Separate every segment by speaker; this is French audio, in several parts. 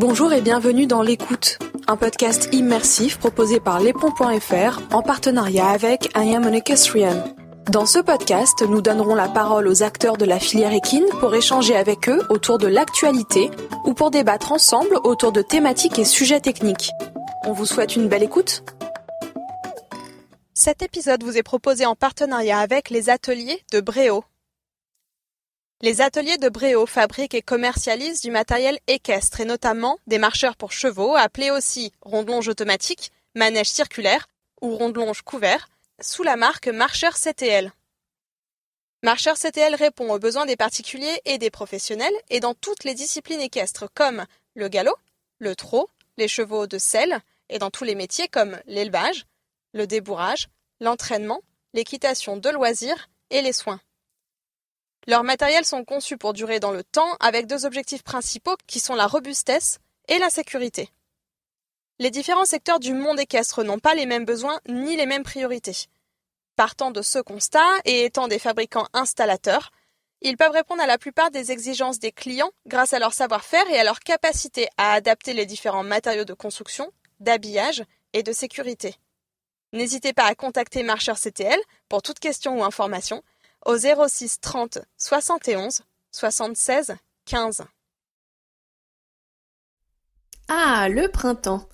Speaker 1: Bonjour et bienvenue dans L'écoute, un podcast immersif proposé par lespont.fr en partenariat avec I Am an. Dans ce podcast, nous donnerons la parole aux acteurs de la filière équine pour échanger avec eux autour de l'actualité ou pour débattre ensemble autour de thématiques et sujets techniques. On vous souhaite une belle écoute. Cet épisode vous est proposé en partenariat avec les ateliers de Bréau. Les ateliers de Bréau fabriquent et commercialisent du matériel équestre et notamment des marcheurs pour chevaux, appelés aussi rondelonge automatique, manège circulaire ou rondelonge couvert, sous la marque Marcheur CTL. Marcheur CTL répond aux besoins des particuliers et des professionnels et dans toutes les disciplines équestres comme le galop, le trot, les chevaux de selle et dans tous les métiers comme l'élevage, le débourrage, l'entraînement, l'équitation de loisirs et les soins. Leurs matériels sont conçus pour durer dans le temps avec deux objectifs principaux qui sont la robustesse et la sécurité. Les différents secteurs du monde équestre n'ont pas les mêmes besoins ni les mêmes priorités. Partant de ce constat et étant des fabricants installateurs, ils peuvent répondre à la plupart des exigences des clients grâce à leur savoir-faire et à leur capacité à adapter les différents matériaux de construction, d'habillage et de sécurité. N'hésitez pas à contacter Marcheur CTL pour toute question ou information au 06 30 71 76 15.
Speaker 2: Ah, le printemps.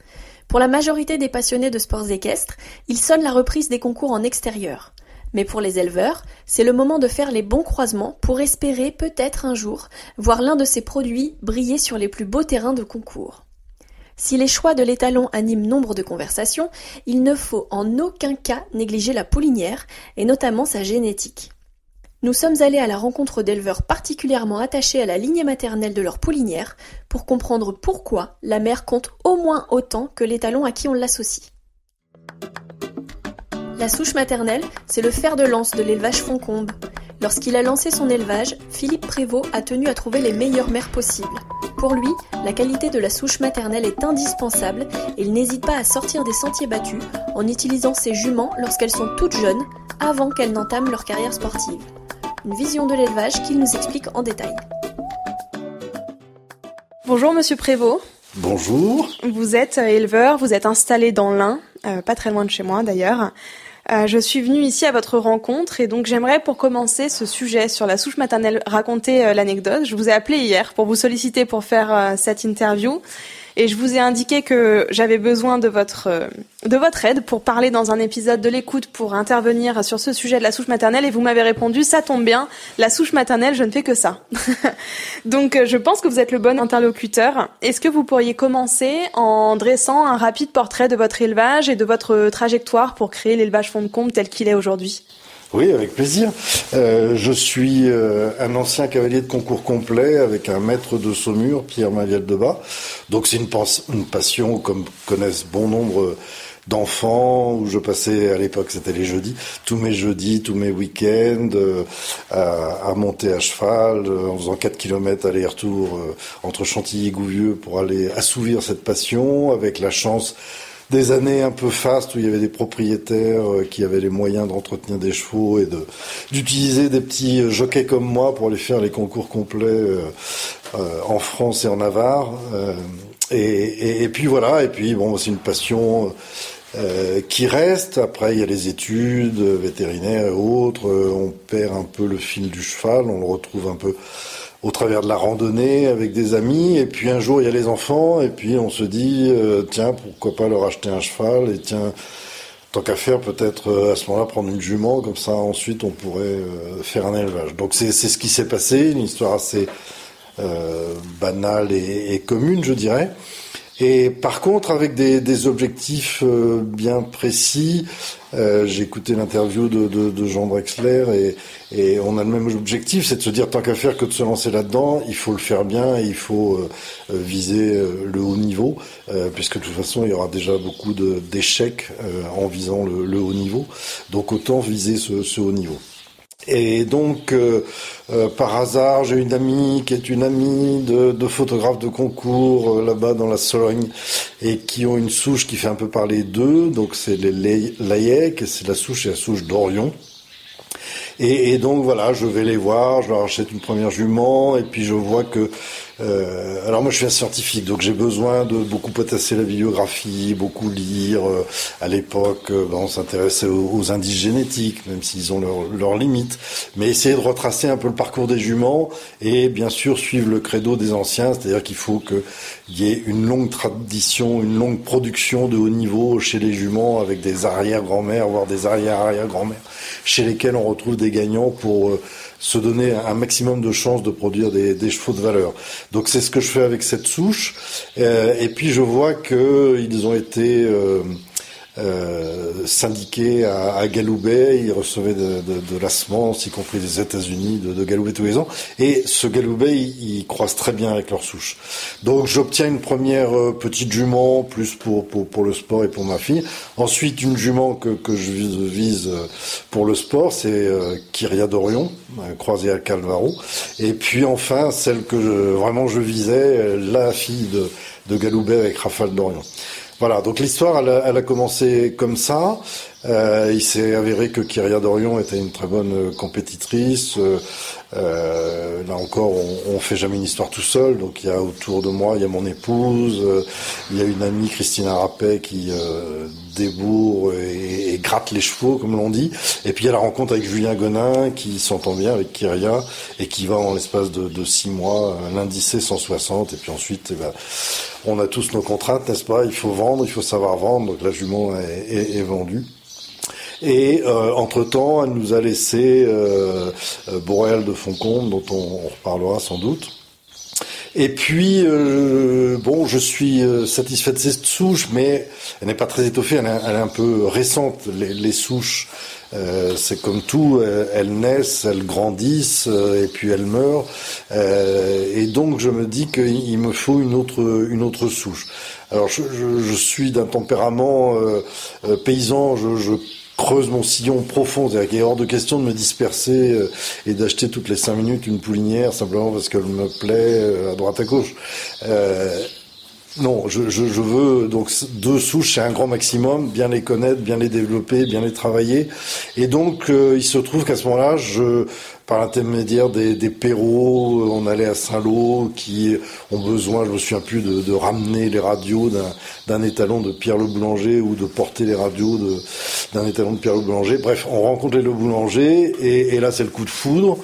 Speaker 2: Pour la majorité des passionnés de sports équestres, il sonne la reprise des concours en extérieur. Mais pour les éleveurs, c'est le moment de faire les bons croisements pour espérer peut-être un jour voir l'un de ces produits briller sur les plus beaux terrains de concours. Si les choix de l'étalon animent nombre de conversations, il ne faut en aucun cas négliger la poulinière et notamment sa génétique. Nous sommes allés à la rencontre d'éleveurs particulièrement attachés à la lignée maternelle de leur poulinière pour comprendre pourquoi la mère compte au moins autant que l'étalon à qui on l'associe. La souche maternelle, c'est le fer de lance de l'élevage Foncombe. Lorsqu'il a lancé son élevage, Philippe Prévost a tenu à trouver les meilleures mères possibles. Pour lui, la qualité de la souche maternelle est indispensable et il n'hésite pas à sortir des sentiers battus en utilisant ses juments lorsqu'elles sont toutes jeunes, avant qu'elles n'entament leur carrière sportive une vision de l'élevage qu'il nous explique en détail.
Speaker 1: Bonjour Monsieur Prévost.
Speaker 3: Bonjour.
Speaker 1: Vous êtes euh, éleveur, vous êtes installé dans l'Ain, euh, pas très loin de chez moi d'ailleurs. Euh, je suis venue ici à votre rencontre et donc j'aimerais pour commencer ce sujet sur la souche maternelle raconter l'anecdote. Je vous ai appelé hier pour vous solliciter pour faire cette interview et je vous ai indiqué que j'avais besoin de votre euh, de votre aide pour parler dans un épisode de l'écoute pour intervenir sur ce sujet de la souche maternelle et vous m'avez répondu ça tombe bien, la souche maternelle, je ne fais que ça. Donc euh, je pense que vous êtes le bon interlocuteur. Est-ce que vous pourriez commencer en dressant un rapide portrait de votre élevage et de votre trajectoire pour créer l'élevage fond de combe tel qu'il est aujourd'hui?
Speaker 3: Oui, avec plaisir. Euh, je suis euh, un ancien cavalier de concours complet avec un maître de Saumur, Pierre Maviel de Bas. Donc c'est une, une, passion comme connaissent bon nombre d'enfants où je passais à l'époque c'était les jeudis tous mes jeudis tous mes week-ends euh, à, monter à cheval en faisant 4 kilomètres aller-retour entre Chantilly et Gouvieux pour aller assouvir cette passion avec la chance des années un peu fastes où il y avait des propriétaires euh, qui avaient les moyens d'entretenir des chevaux et d'utiliser des petits euh, jockeys comme moi pour aller faire les concours complets euh, en France et en Navarre. Et, et, puis voilà, et puis bon, c'est une passion qui reste. Après, il y a les études vétérinaires et autres. on perd un peu le fil du cheval, on le retrouve un peu au travers de la randonnée avec des amis. Et puis un jour, il y a les enfants, et puis on se dit, euh, tiens, pourquoi pas leur acheter un cheval, et tiens, tant qu'à faire, peut-être euh, à ce moment-là prendre une jument, comme ça ensuite on pourrait euh, faire un élevage. Donc c'est ce qui s'est passé, une histoire assez banale et, et, commune, je dirais. Et par contre, avec des, objectifs euh, bien précis, euh, j'ai écouté l'interview de, Jean Drexler et, on a le même objectif, c'est de se dire tant qu'à faire que de se lancer là-dedans, il faut le faire bien et il faut euh, viser le haut niveau, puisque de toute façon il y aura déjà beaucoup d'échecs en visant le, haut niveau. Donc autant viser ce haut niveau. Et donc, euh, euh, par hasard, j'ai une amie qui est une amie de, de photographes de concours euh, là-bas dans la Sologne et qui ont une souche qui fait un peu parler d'eux. Donc, c'est les Layek, c'est la souche et la souche d'Orion. Et, et, donc voilà, je vais les voir, je leur achète une première jument, et puis je vois que euh, alors moi je suis un scientifique, donc j'ai besoin de beaucoup potasser la bibliographie, beaucoup lire. Euh, à l'époque, euh, ben, on s'intéressait aux, indices génétiques, même s'ils ont leurs limites, mais essayer de retracer un peu le parcours des juments et bien sûr suivre le credo des anciens, c'est-à-dire qu'il faut qu'il y ait une longue tradition, une longue production de haut niveau chez les juments avec des arrière-grand-mères, voire des arrière-arrière-grand-mères, chez lesquels on retrouve des gagnants pour se donner un maximum de chances de produire des, des chevaux de valeur. Donc c'est ce que je fais avec cette souche. Euh, et puis je vois qu'ils ont été euh, euh, syndiqués à, à, Galoubet, ils recevaient de, de, de la semence, y compris des États-Unis, de, de Galoubet tous les ans. Et ce Galoubet, il, il, croise très bien avec leur souche. Donc j'obtiens une première euh, petite jument, plus pour, pour, pour, le sport et pour ma fille. Ensuite, une jument que, que je vise, euh, pour le sport, c'est euh, Kyria d'Orion, croisée à Calvaro. Et puis enfin, celle que je, vraiment je visais, la fille de, de Galoubet avec Rafale d'Orion. Voilà, donc l'histoire, elle, elle, a commencé comme ça. Euh, il s'est avéré que Kyria Dorion était une très bonne euh, compétitrice. Euh, euh, là encore, on, on fait jamais une histoire tout seul. Donc il y a autour de moi, il y a mon épouse, euh, il y a une amie Christina Rappet qui euh, débourre et, et, gratte les chevaux, comme l'on dit. Et puis il y a la rencontre avec Julien Gonin qui s'entend bien avec Kyria et qui va en l'espace de, de, six mois, l'indicer 160. Et puis ensuite, eh ben, on a tous nos contraintes, n'est-ce pas? Il faut vendre, il faut savoir vendre. Donc la jument est, est vendue. Et euh, entre-temps, elle nous a laissé euh, euh Boréal de Foncombe, dont on, on, reparlera sans doute. Et puis, bon, je suis satisfait de cette souche, mais elle n'est pas très étoffée, elle est, un peu récente. Les, souches, c'est comme tout, elles naissent, elles grandissent, et puis elles meurent. et donc, je me dis qu'il me faut une autre, une autre souche. Alors, je, suis d'un tempérament paysan, je creuse mon sillon profond. C'est-à-dire qu'il est hors de question de me disperser euh, et d'acheter toutes les cinq minutes une poulinière simplement parce qu'elle me plaît euh, à droite à gauche. Euh, non, je, je, je, veux donc deux souches, c'est un grand maximum, bien les connaître, bien les développer, bien les travailler. Et donc, euh, il se trouve qu'à ce moment-là, je, par l'intermédiaire des, des Perrault, on allait à Saint-Lô, qui ont besoin, je me souviens plus, de, ramener les radios d'un étalon de Pierre Le Boulanger ou de porter les radios d'un étalon de Pierre Le Boulanger. Bref, on rencontre Le Boulanger et, et là, c'est le coup de foudre.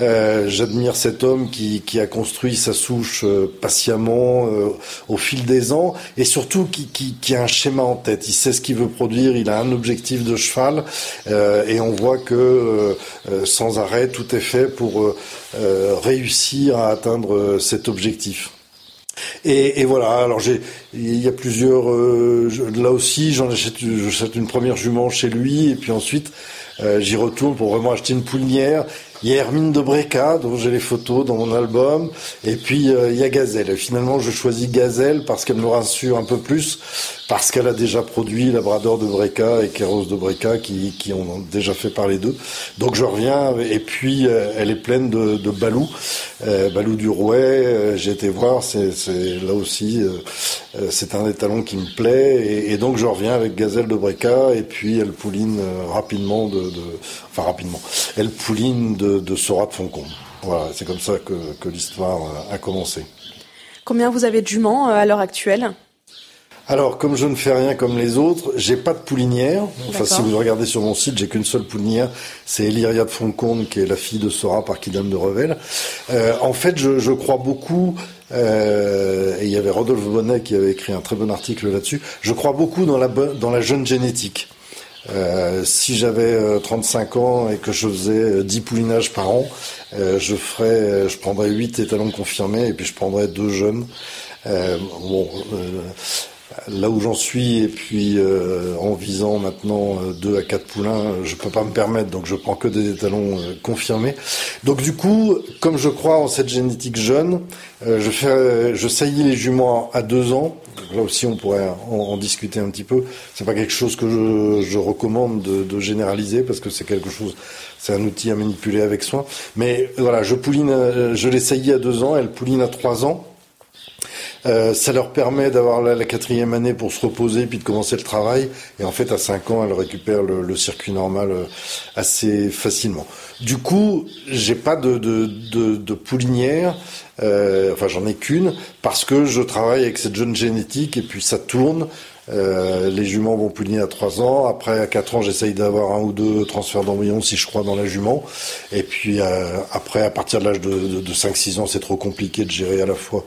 Speaker 3: Euh, J'admire cet homme qui, qui, a construit sa souche euh, patiemment euh, au fil des ans et surtout qui, qui, qui, a un schéma en tête. Il sait ce qu'il veut produire, il a un objectif de cheval euh, et on voit que euh, sans arrêt tout est fait pour réussir à atteindre cet objectif. Et, et, voilà. Alors j'ai, il y a plusieurs. Euh, là aussi, j'en achète, j'achète une première jument chez lui, et puis ensuite euh, j'y retourne pour vraiment acheter une poulinière. Il y a Hermine de Breca, dont j'ai les photos dans mon album, et puis euh, il y a Gazelle. Et finalement, je choisis Gazelle parce qu'elle me rassure un peu plus, parce qu'elle a déjà produit Labrador de Breca et Kéros de Breca, qui, ont déjà fait parler d'eux. Donc je reviens, et puis euh, elle est pleine de, Balou, euh, Balou du Rouet. J'ai été voir, c'est là aussi, c'est un étalon qui me plaît, et, donc je reviens avec Gazelle de Breca, et puis elle pouline rapidement de, de enfin rapidement, elle pouline de de, de Sora de Foncombe. Voilà, c'est comme ça que, que l'histoire euh, a commencé.
Speaker 1: Combien vous avez de juments euh, à l'heure actuelle?
Speaker 3: Alors, comme je ne fais rien comme les autres, j'ai pas de poulinière. Enfin, si vous regardez sur mon site, j'ai qu'une seule poulinière. C'est Eliria de Foncombe, qui est la fille de Sora par Kidam de Revel. Euh, en fait, je, je crois beaucoup euh, et il y avait Rodolphe Bonnet qui avait écrit un très bon article là-dessus. Je crois beaucoup dans la, dans la jeune génétique. Euh, si j'avais euh, 35 ans et que je faisais 10 euh, poulinages par an, euh, je ferais, euh, je prendrais 8 étalons confirmés et puis je prendrais deux jeunes. bon, là où j'en suis et puis en visant maintenant 2 à 4 poulains, je peux pas me permettre, donc je prends que des étalons confirmés. Donc du coup, comme je crois en cette génétique jeune, je fais, je saillis les juments à 2 ans là aussi on pourrait en, en discuter un petit peu. C'est pas quelque chose que je, je recommande de, de, généraliser parce que c'est quelque chose, c'est un outil à manipuler avec soin. Mais voilà, je pouline, je l'ai saillie à deux ans, elle pouline à trois ans. Euh, ça leur permet d'avoir la, quatrième année pour se reposer puis de commencer le travail. Et en fait, à 5 ans, elles récupèrent le, circuit normal euh, assez facilement. Du coup, j'ai pas de, de, de, de poulinière. Euh, enfin, j'en ai qu'une parce que je travaille avec cette jeune génétique et puis ça tourne. Euh, les juments vont pouliner à 3 ans. Après, à 4 ans, j'essaye d'avoir un ou deux transferts d'embryons si je crois dans la jument. Et puis euh, après, à partir de l'âge de, de, de 5-6 ans, c'est trop compliqué de gérer à la fois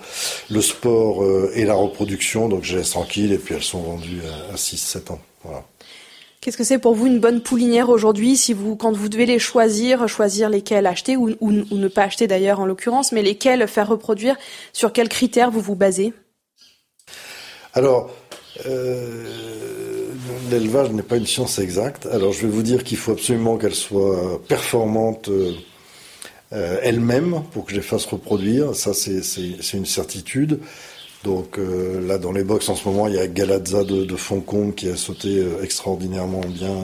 Speaker 3: le sport euh, et la reproduction. Donc je laisse tranquille et puis elles sont vendues à, à 6-7 ans. Voilà.
Speaker 1: Qu'est-ce que c'est pour vous une bonne poulinière aujourd'hui si vous, quand vous devez les choisir, choisir lesquelles acheter ou, ou, ou ne pas acheter d'ailleurs en l'occurrence, mais lesquelles faire reproduire, sur quels critères vous vous basez?
Speaker 3: Alors, euh, l'élevage n'est pas une science exacte. Alors je vais vous dire qu'il faut absolument qu'elle soit performante euh, elle-même pour que je les fasse reproduire. Ça, c'est une certitude. Donc euh, là, dans les box en ce moment, il y a Galazza de, de qui a sauté euh, extraordinairement bien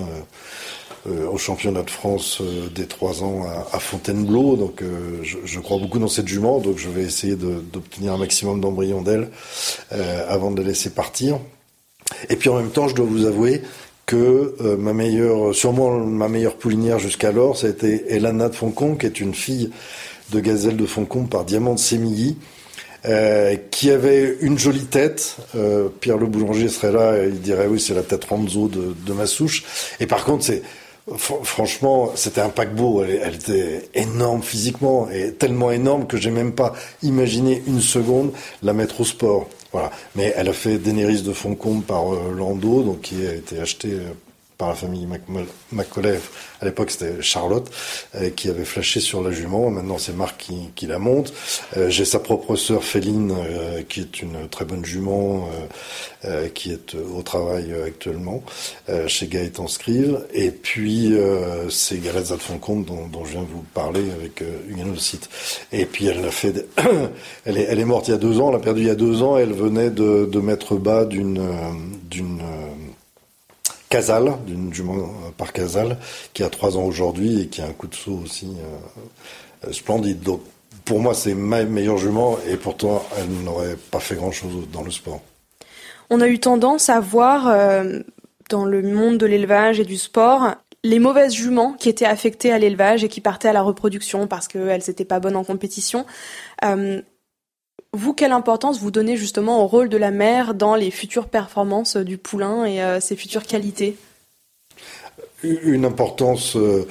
Speaker 3: euh, au championnat de France des trois ans à, Fontainebleau. Donc je, je, crois beaucoup dans cette jument, donc je vais essayer d'obtenir un maximum d'embryons d'elle avant de la laisser partir. Et puis en même temps, je dois vous avouer que euh, ma meilleure, sûrement ma meilleure poulinière jusqu'alors, ça a été Elana de Foncombe, qui est une fille de gazelle de Foncombe par Diamant de Sémilly, euh, qui avait une jolie tête. Euh, Pierre le boulanger serait là, et il dirait oui, c'est la tête Ranzo de, de ma souche. Et par contre, c'est franchement, c'était un paquebot. Elle, elle, était énorme physiquement et tellement énorme que j'ai même pas imaginé une seconde la mettre au sport. Voilà. Mais elle a fait Daenerys de Foncombe par euh, Lando, donc qui a été acheté euh, par la famille Macaulay. À l'époque, c'était Charlotte euh, qui avait flashé sur la jument. Maintenant, c'est Marc qui, qui, la monte. Euh, J'ai sa propre sœur Féline, euh, qui est une très bonne jument, euh, euh, qui est au travail actuellement chez Gaëtan Scrive. Et puis, c'est Galette Zalfoncombe dont, dont je viens de vous parler avec Hugues site. Et puis, elle a fait. elle, est, elle est morte il y a deux ans. Elle a perdu il y a deux ans. Elle venait de, de mettre bas d'une d'une Casal, d'une jument euh, par Casal, qui a trois ans aujourd'hui et qui a un coup de saut aussi euh, euh, splendide. Donc pour moi, c'est ma meilleure jument et pourtant, elle n'aurait pas fait grand-chose dans le sport.
Speaker 1: On a eu tendance à voir dans le monde de l'élevage et du sport les mauvaises juments qui étaient affectées à l'élevage et qui partaient à la reproduction parce qu'elles n'étaient pas bonnes en compétition. Vous, quelle importance vous donnez justement au rôle de la mère dans les futures performances du poulain et euh, ses futures qualités?
Speaker 3: Une importance euh,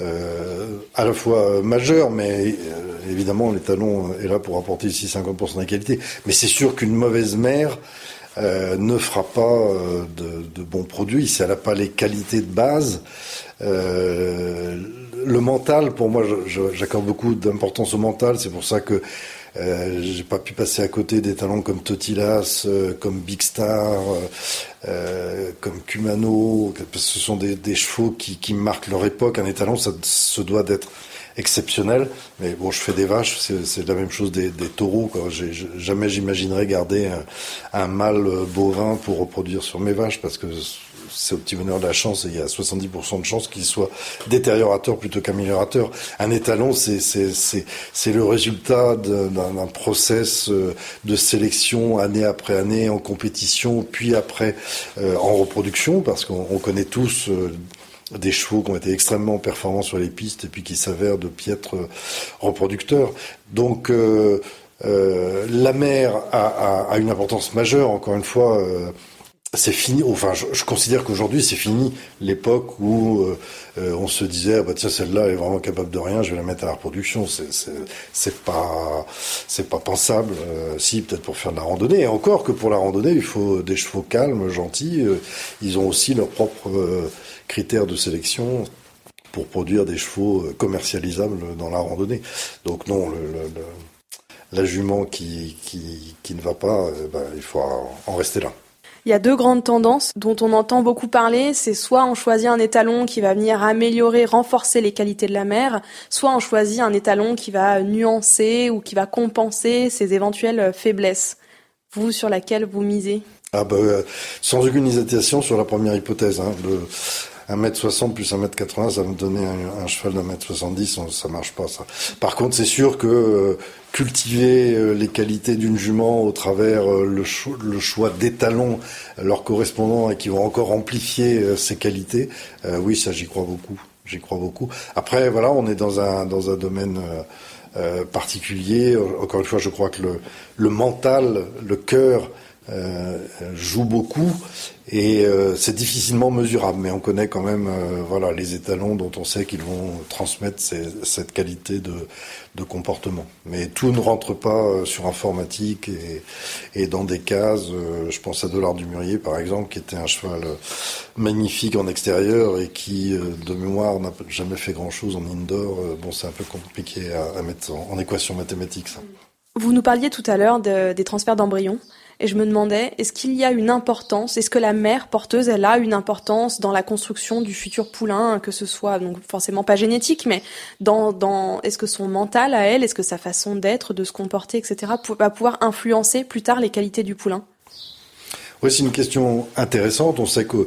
Speaker 3: euh, à la fois majeure, mais euh, évidemment l'étalon est là pour apporter ici 50% de qualité. Mais c'est sûr qu'une mauvaise mère euh, ne fera pas de, de, bons produits si elle n'a pas les qualités de base. le mental, pour moi, j'accorde beaucoup d'importance au mental. C'est pour ça que euh, j'ai pas pu passer à côté des talents comme Totilas, euh, comme Big Star, euh, euh comme Kumano. Ce sont des, des chevaux qui, qui, marquent leur époque. Un étalon, ça se doit d'être exceptionnel. Mais bon, je fais des vaches, c'est la même chose des, des taureaux. Quoi. Jamais j'imaginerais garder un, un mâle bovin pour reproduire sur mes vaches parce que c'est au petit bonheur de la chance et il y a 70% de chances qu'il soit détériorateur plutôt qu'améliorateur. Un étalon, c'est le résultat d'un process euh, de sélection année après année en compétition, puis après euh, en reproduction, parce qu'on connaît tous euh, des chevaux qui ont été extrêmement performants sur les pistes et puis qui s'avèrent de piètres reproducteurs. Donc la mer a, une importance majeure, encore une fois. C'est fini. Enfin, je, je considère qu'aujourd'hui, c'est fini l'époque où euh, euh on se disait, ah bah tiens, celle-là elle est vraiment capable de rien, je vais la mettre à la reproduction. C'est pas, c'est pas pensable. Euh, si, peut-être pour faire de la randonnée. Et encore que pour la randonnée, il faut des chevaux calmes, gentils. Euh, ils ont aussi leurs propres euh, critères de sélection pour produire des chevaux commercialisables dans la randonnée. Donc non, le, le, le la jument qui, qui, qui ne va pas, bah, il faut en rester là.
Speaker 1: Il y a deux grandes tendances dont on entend beaucoup parler. C'est soit on choisit un étalon qui va venir améliorer, renforcer les qualités de la mère, soit on choisit un étalon qui va nuancer ou qui va compenser ses éventuelles faiblesses. Vous, sur laquelle vous misez?
Speaker 3: Ah bah, Sans aucune hésitation sur la première hypothèse. Hein. Le, 1m60 plus 1m80, ça va me donner un, cheval d'un mètre 70, ça marche pas ça. Par contre, c'est sûr que euh, cultiver euh, les qualités d'une jument au travers le, le choix d'étalons leur correspondant et qui vont encore amplifier ses qualités, oui, ça j'y crois beaucoup. J'y crois beaucoup. Après, voilà, on est dans un dans un domaine particulier. Encore une fois, je crois que le, le mental, le cœur euh, joue beaucoup et euh, c'est difficilement mesurable, mais on connaît quand même euh, voilà les étalons dont on sait qu'ils vont transmettre cette qualité de, comportement. Mais tout ne rentre pas sur informatique et, dans des cases. je pense à Dollar du Murier par exemple, qui était un cheval magnifique en extérieur et qui de mémoire n'a jamais fait grand chose en indoor. bon, c'est un peu compliqué à, mettre en, équation mathématique.
Speaker 1: Vous nous parliez tout à l'heure de, des transferts d'embryons. Et je me demandais, est-ce qu'il y a une importance, est-ce que la mère porteuse, elle a une importance dans la construction du futur poulain, que ce soit, donc forcément pas génétique, mais dans, dans est-ce que son mental à elle, est-ce que sa façon d'être, de se comporter, etc., va pouvoir influencer plus tard les qualités du poulain?
Speaker 3: Oui, c'est une question intéressante. On sait que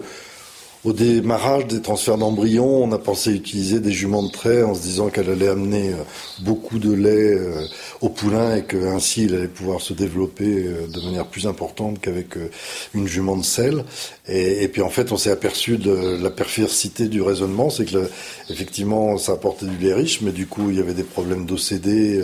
Speaker 3: au démarrage des transferts d'embryons, on a pensé utiliser des juments de trait en se disant qu'elle allait amener euh, beaucoup de lait euh, au poulain et qu'ainsi il allait pouvoir se développer euh, de manière plus importante qu'avec une jument de sel. Et, puis en fait, on s'est aperçu de la perversité du raisonnement, c'est que effectivement, ça apportait du lait riche, mais du coup, il y avait des problèmes d'OCD,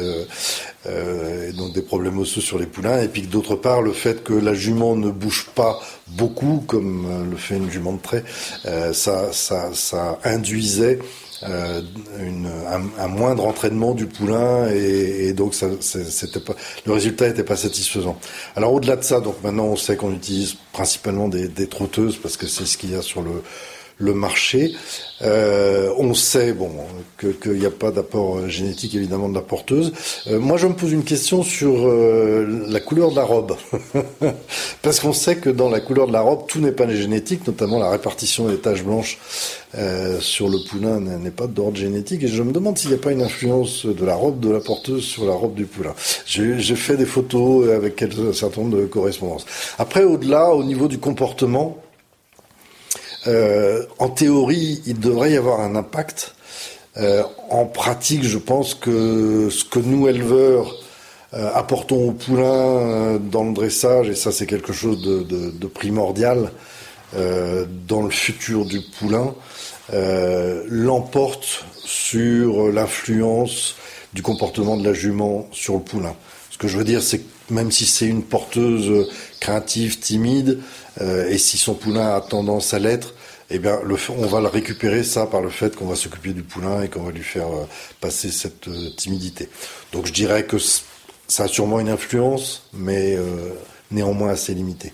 Speaker 3: et donc des problèmes osseux sur les poulains, et puis d'autre part, le fait que la jument ne bouge pas beaucoup, comme le fait une jument de trait, euh, ça, ça, ça, induisait euh, une, un, un, moindre entraînement du poulain et, et donc ça, c'était pas, le résultat n'était pas satisfaisant. Alors au-delà de ça, donc maintenant on sait qu'on utilise principalement des, des trotteuses parce que c'est ce qu'il y a sur le le marché. Euh, on sait bon qu'il n'y a pas d'apport génétique évidemment de la porteuse. Euh, moi, je me pose une question sur euh, la couleur de la robe, parce qu'on sait que dans la couleur de la robe, tout n'est pas génétique, notamment la répartition des taches blanches sur le poulain n'est pas d'ordre génétique. Et je me demande s'il n'y a pas une influence de la robe de la porteuse sur la robe du poulain. J'ai fait des photos avec un certain nombre de correspondances. Après, au-delà, au niveau du comportement. Euh, en théorie, il devrait y avoir un impact. Euh, en pratique, je pense que ce que nous, éleveurs, euh, apportons au poulain dans le dressage, et ça c'est quelque chose de, primordial dans le futur du poulain, l'emporte sur l'influence du comportement de la jument sur le poulain. Ce que je veux dire, c'est que même si c'est une porteuse craintive, timide, et si son poulain a tendance à l'être, eh bien, le, on va le récupérer ça par le fait qu'on va s'occuper du poulain et qu'on va lui faire euh, passer cette euh, timidité. Donc, je dirais que ça a sûrement une influence, mais euh, néanmoins assez limitée.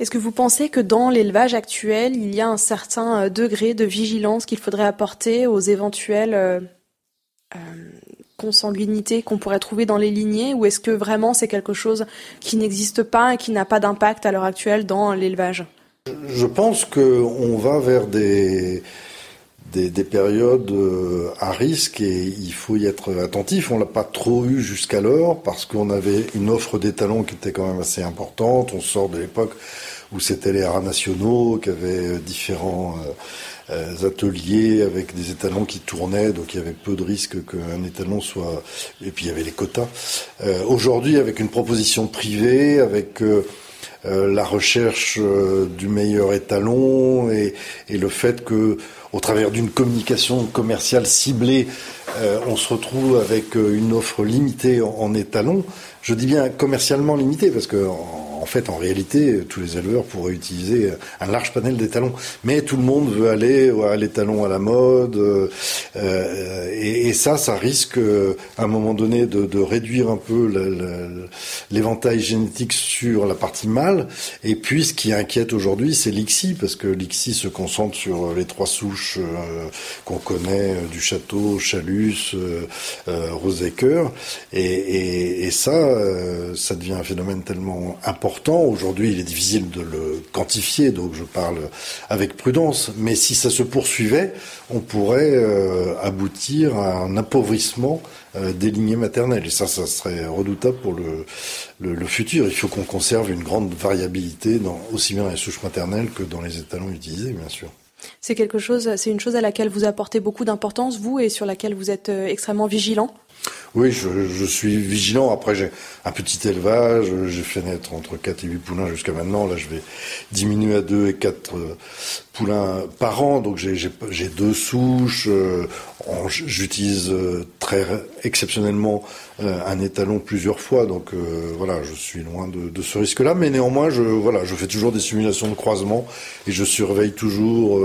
Speaker 1: Est-ce que vous pensez que dans l'élevage actuel, il y a un certain degré de vigilance qu'il faudrait apporter aux éventuelles euh, consanguinités qu'on pourrait trouver dans les lignées, ou est-ce que vraiment c'est quelque chose qui n'existe pas et qui n'a pas d'impact à l'heure actuelle dans l'élevage?
Speaker 3: Je pense qu'on va vers des, des, périodes euh, à risque et il faut y être attentif. On l'a pas trop eu jusqu'alors parce qu'on avait une offre d'étalons qui était quand même assez importante. On sort de l'époque où c'était les rats nationaux, qui avaient différents euh, ateliers avec des étalons qui tournaient, donc il y avait peu de risques qu'un étalon soit... Et puis il y avait les quotas. Euh, aujourd'hui, avec une proposition privée, avec... Euh, la recherche euh, du meilleur étalon et, et, le fait que, au travers d'une communication commerciale ciblée, euh, on se retrouve avec une offre limitée en, en étalon. Je dis bien commercialement limitée parce que en fait, en réalité, tous les éleveurs pourraient utiliser un large panel d'étalons. Mais tout le monde veut aller à l'étalon à la mode. Euh, et, ça, ça risque, à un moment donné, de, réduire un peu l'éventail génétique sur la partie mâle. Et puis, ce qui inquiète aujourd'hui, c'est l'ICSI, parce que l'ICSI se concentre sur les trois souches euh, qu'on connaît euh, du château, Chalus, euh, Et, et, ça, ça devient un phénomène tellement important Aujourd'hui, il est difficile de le quantifier, donc je parle avec prudence. Mais si ça se poursuivait, on pourrait euh, aboutir à un appauvrissement euh, des lignées maternelles. Et ça, ça serait redoutable pour le, futur. Il faut qu'on conserve une grande variabilité, aussi bien dans les souches maternelles que dans les étalons utilisés, bien sûr.
Speaker 1: C'est quelque chose, c'est une chose à laquelle vous apportez beaucoup d'importance, vous, et sur laquelle vous êtes extrêmement vigilant?
Speaker 3: Oui, je, suis vigilant. Après, j'ai un petit élevage. J'ai fait naître entre 4 et 8 poulains jusqu'à maintenant. Là, je vais diminuer à 2 et 4 euh, poulains par an. Donc, j'ai deux souches. Euh, j'utilise euh, très exceptionnellement un étalon plusieurs fois. Donc, voilà, je suis loin de, ce risque-là. Mais néanmoins, je, voilà, je fais toujours des simulations de croisement et je surveille toujours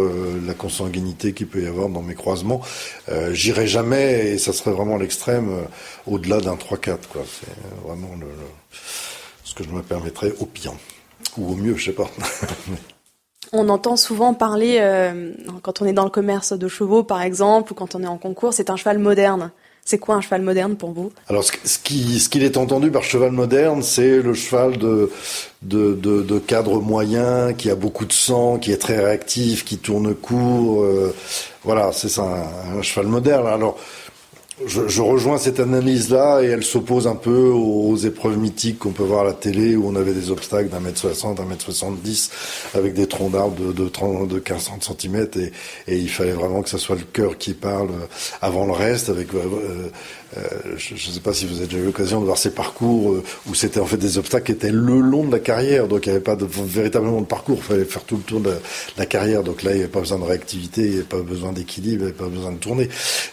Speaker 3: la consanguinité qu'il peut y avoir dans mes croisements. J'irai jamais, et ça serait vraiment l'extrême, au-delà d'un 3-4. C'est vraiment ce que je me permettrais au pire. Ou au mieux, je sais pas.
Speaker 1: On entend souvent parler, euh, quand on est dans le commerce de chevaux par exemple, ou quand on est en concours, c'est un cheval moderne. C'est quoi un cheval moderne pour vous?
Speaker 3: Alors, ce, ce qu'il est entendu par cheval moderne, c'est le cheval de, de, cadre moyen, qui a beaucoup de sang, qui est très réactif, qui tourne court. Euh, voilà, c'est ça, un, un, cheval moderne. Alors, je, rejoins cette analyse-là et elle s'oppose un peu aux, épreuves mythiques qu'on peut voir à la télé où on avait des obstacles d'un mètre soixante, d'un mètre soixante-dix avec des troncs d'arbres de, de, 30, de 15 centimètres et, et, il fallait vraiment que ce soit le cœur qui parle avant le reste avec euh, euh, je ne sais pas si vous avez déjà eu l'occasion de voir ces parcours euh, où c'était en fait des obstacles qui étaient le long de la carrière, donc il n'y avait pas de, véritablement de parcours, il fallait faire tout le tour de la, carrière, donc là il n'y avait pas besoin de réactivité, il n'y avait pas besoin d'équilibre, il n'y avait pas besoin de tourner.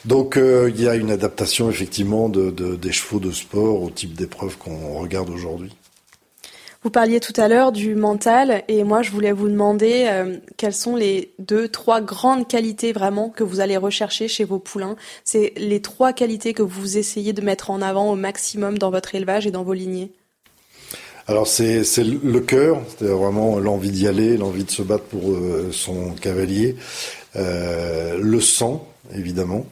Speaker 3: Donc euh, il y a une adaptation effectivement de, de, des chevaux de sport au type d'épreuve qu'on regarde aujourd'hui.
Speaker 1: Vous parliez tout à l'heure du mental et moi je voulais vous demander euh, quelles sont les deux, trois grandes qualités vraiment que vous allez rechercher chez vos poulains. C'est les trois qualités que vous essayez de mettre en avant au maximum dans votre élevage et dans vos lignées.
Speaker 3: Alors c'est le cœur, c'est vraiment l'envie d'y aller, l'envie de se battre pour euh, son cavalier, euh, le sang évidemment,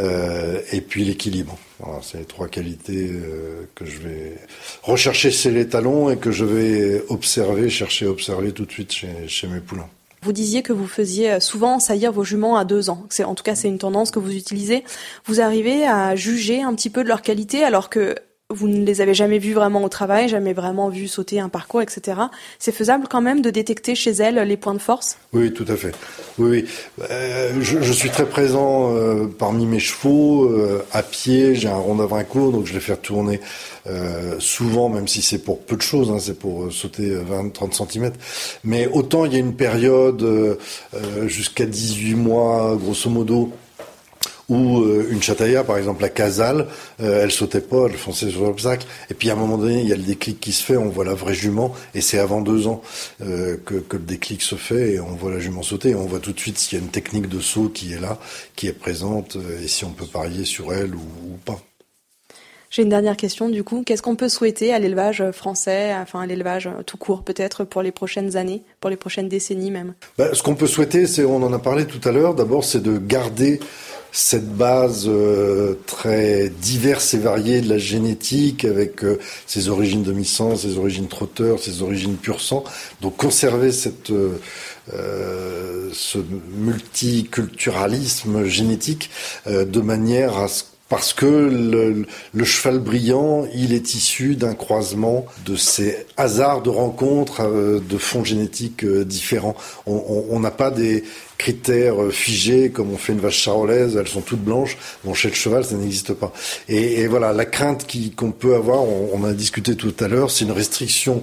Speaker 3: euh, et puis l'équilibre. Voilà, c'est les trois qualités euh, que je vais rechercher chez les talons et que je vais observer, chercher observer tout de suite chez, chez mes poulains.
Speaker 1: Vous disiez que vous faisiez euh, souvent saillir vos juments à deux ans. C'est, en tout cas, c'est une tendance que vous utilisez. Vous arrivez à juger un petit peu de leur qualité alors que vous ne les avez jamais vues vraiment au travail, jamais vraiment vu sauter un parcours, etc. C'est faisable quand même de détecter chez elles les points de force?
Speaker 3: Oui, tout à fait. Oui, oui. Euh, je, je, suis très présent euh, parmi mes chevaux, euh, à pied, j'ai un rond d'avrincourt, donc je les fais tourner euh, souvent, même si c'est pour peu de choses, hein, c'est pour sauter 20-30 cm. Mais autant il y a une période jusqu'à 18 mois, grosso modo, ou euh, une chataïa, par exemple la casale, euh, elle sautait pas, elle fonçait sur l'obstacle. Et puis à un moment donné, il y a le déclic qui se fait, on voit la vraie jument, et c'est avant deux ans euh, que, que, le déclic se fait, et on voit la jument sauter, et on voit tout de suite s'il y a une technique de saut qui est là, qui est présente, et si on peut parier sur elle ou, pas.
Speaker 1: J'ai une dernière question du coup. Qu'est-ce qu'on peut souhaiter à l'élevage français, enfin à l'élevage tout court peut-être pour les prochaines années, pour les prochaines décennies même?
Speaker 3: Bah, Ce qu'on peut souhaiter, c'est, on en a parlé tout à l'heure, d'abord c'est de garder cette base euh, très diverse et variée de la génétique avec euh, ses origines demi-sang, ses origines trotteur, ses origines pur sang. Donc conserver cette, euh, ce multiculturalisme génétique de manière à ce parce que le, le, cheval brillant, il est issu d'un croisement de ces hasards de rencontres de fonds génétiques différents. On n'a pas des, critères euh, figés comme on fait une vache charolaise, elles sont toutes blanches. Bon, chez le cheval, ça n'existe pas. Et, voilà, la crainte qu'on peut avoir, on, on, a discuté tout à l'heure, c'est une restriction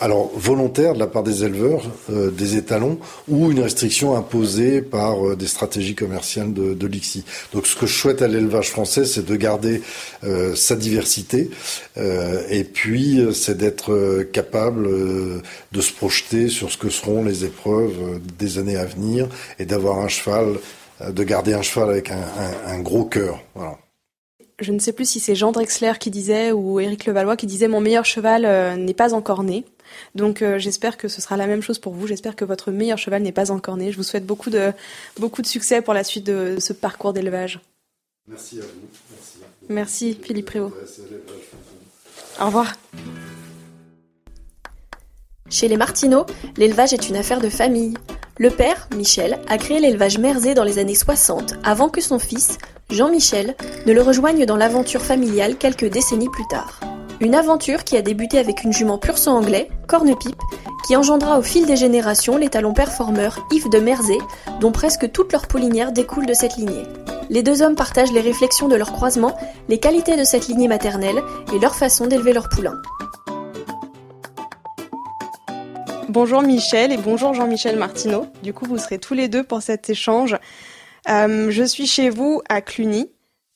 Speaker 3: alors volontaire de la part des éleveurs, euh, des étalons, ou une restriction imposée par euh, des stratégies commerciales de, de l'ICSI. Donc ce que je souhaite à l'élevage français, c'est de garder euh, sa diversité, et puis c'est d'être capable de se projeter sur ce que seront les épreuves des années à venir, et d'avoir un cheval, de garder un cheval avec un, gros cœur.
Speaker 1: Je ne sais plus si c'est Jean Drexler qui disait ou Éric Levallois qui disait mon meilleur cheval n'est pas encore né. Donc euh, j'espère que ce sera la même chose pour vous. J'espère que votre meilleur cheval n'est pas encore né. Je vous souhaite beaucoup de, beaucoup de succès pour la suite de ce parcours d'élevage.
Speaker 3: Merci à vous. Merci,
Speaker 1: Merci Philippe Prévost. Au revoir.
Speaker 2: Chez les Martineaux, l'élevage est une affaire de famille. Le père, Michel, a créé l'élevage Merzé dans les années 60, avant que son fils, Jean-Michel, ne le rejoigne dans l'aventure familiale quelques décennies plus tard. Une aventure qui a débuté avec une jument pur sang anglais, Cornepipe, qui engendra au fil des générations l'étalon performeur Yves de Merzé, dont presque toute leur pollinière découle de cette lignée. Les deux hommes partagent les réflexions de leur croisement, les qualités de cette lignée maternelle et leur façon d'élever leurs poulains.
Speaker 1: Bonjour Michel et bonjour Jean-Michel Martineau. Du coup, vous serez tous les deux pour cet échange. Euh, je suis chez vous à Cluny.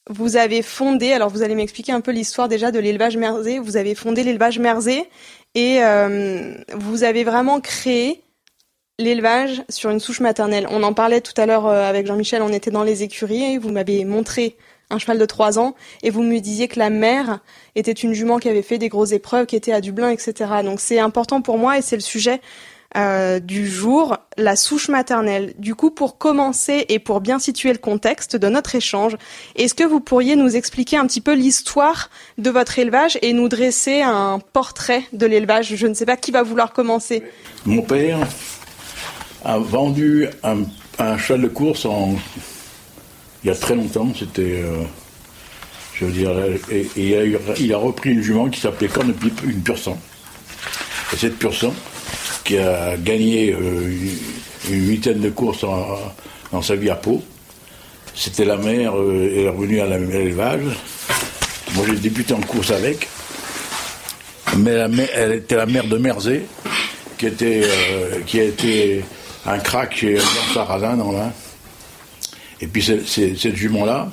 Speaker 1: Vous avez fondé, alors vous allez m'expliquer un peu l'histoire déjà de l'élevage Merzé. Vous avez fondé l'élevage Merzé et euh, vous avez vraiment créé l'élevage sur une souche maternelle. On en parlait tout à l'heure euh, avec Jean-Michel, on était dans les écuries et vous m'avez montré un cheval de trois ans, et vous me disiez que la mère était une jument qui avait fait des grosses épreuves, qui était à Dublin, etc. Donc c'est important pour moi et c'est le sujet euh, du jour, la souche maternelle. Du coup, pour commencer et pour bien situer le contexte de notre échange, est-ce que vous pourriez nous expliquer un petit peu l'histoire de votre élevage et nous dresser un portrait de l'élevage? Je ne sais pas qui va vouloir commencer.
Speaker 4: Mon père a vendu un, un de course il y a très longtemps, c'était. Euh, je veux dire, et, il, a repris une jument qui s'appelait Cornepipe, une pur. Et cette pur qui a gagné euh, une, huitaine de courses dans sa vie à Pau, c'était la mère, euh, elle est revenue à l'élevage. Moi j'ai débuté en course avec, mais elle était la mère de Merzé, qui, était, qui a été un crack chez Jean Sarrazin dans l'Ain. Et puis cette jument-là,